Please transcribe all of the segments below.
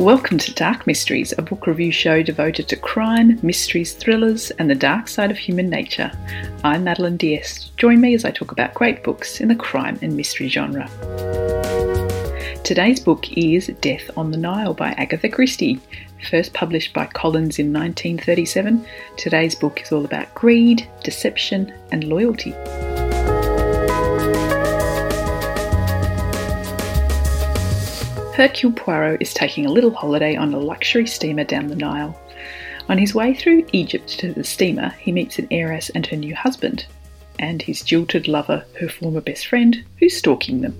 Welcome to Dark Mysteries, a book review show devoted to crime, mysteries, thrillers, and the dark side of human nature. I'm Madeline Diest. Join me as I talk about great books in the crime and mystery genre. Today's book is Death on the Nile by Agatha Christie. First published by Collins in 1937, today's book is all about greed, deception, and loyalty. Hercule Poirot is taking a little holiday on a luxury steamer down the Nile. On his way through Egypt to the steamer, he meets an heiress and her new husband, and his jilted lover, her former best friend, who's stalking them.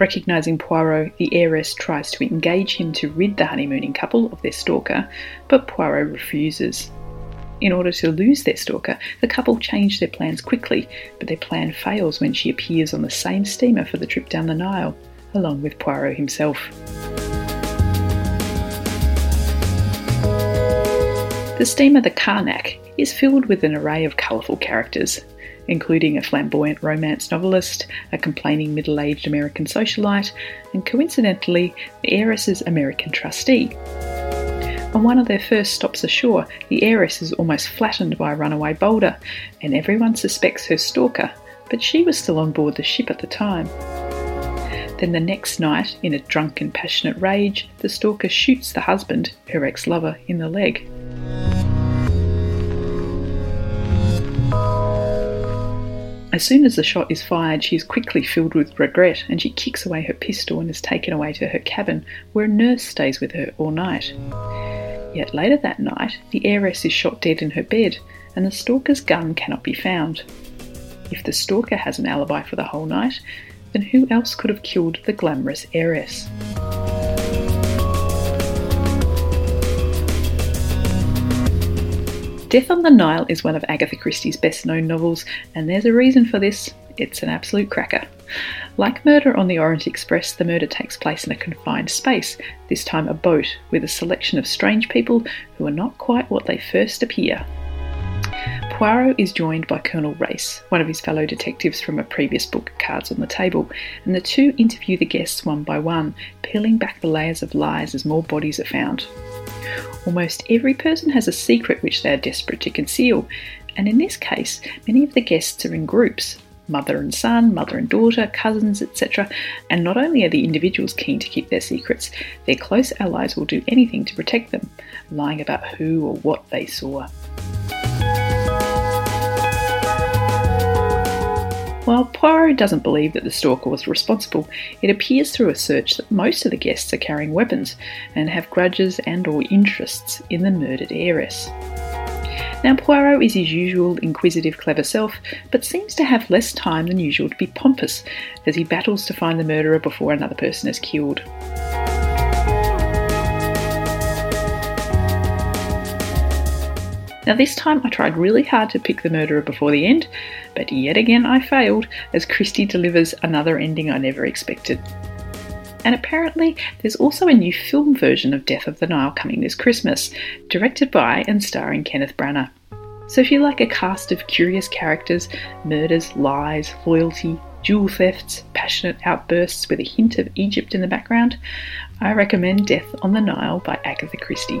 Recognising Poirot, the heiress tries to engage him to rid the honeymooning couple of their stalker, but Poirot refuses. In order to lose their stalker, the couple change their plans quickly, but their plan fails when she appears on the same steamer for the trip down the Nile along with Poirot himself. The steamer the Karnak is filled with an array of colourful characters, including a flamboyant romance novelist, a complaining middle aged American socialite, and coincidentally, the heiress's American trustee. On one of their first stops ashore, the heiress is almost flattened by a runaway boulder, and everyone suspects her stalker, but she was still on board the ship at the time. Then the next night, in a drunken, passionate rage, the stalker shoots the husband, her ex lover, in the leg. As soon as the shot is fired, she is quickly filled with regret and she kicks away her pistol and is taken away to her cabin, where a nurse stays with her all night. Yet later that night, the heiress is shot dead in her bed, and the stalker's gun cannot be found. If the stalker has an alibi for the whole night, then who else could have killed the glamorous heiress? Death on the Nile is one of Agatha Christie's best known novels, and there's a reason for this. It's an absolute cracker. Like Murder on the Orient Express, the murder takes place in a confined space, this time a boat, with a selection of strange people who are not quite what they first appear. Poirot is joined by Colonel Race, one of his fellow detectives from a previous book, Cards on the Table, and the two interview the guests one by one, peeling back the layers of lies as more bodies are found. Almost every person has a secret which they are desperate to conceal, and in this case, many of the guests are in groups mother and son, mother and daughter, cousins, etc. And not only are the individuals keen to keep their secrets, their close allies will do anything to protect them, lying about who or what they saw. While Poirot doesn't believe that the stalker was responsible, it appears through a search that most of the guests are carrying weapons and have grudges and or interests in the murdered heiress. Now Poirot is his usual inquisitive clever self, but seems to have less time than usual to be pompous as he battles to find the murderer before another person is killed. Now, this time I tried really hard to pick the murderer before the end, but yet again I failed as Christie delivers another ending I never expected. And apparently, there's also a new film version of Death of the Nile coming this Christmas, directed by and starring Kenneth Branagh. So if you like a cast of curious characters, murders, lies, loyalty, jewel thefts, passionate outbursts with a hint of Egypt in the background, I recommend Death on the Nile by Agatha Christie.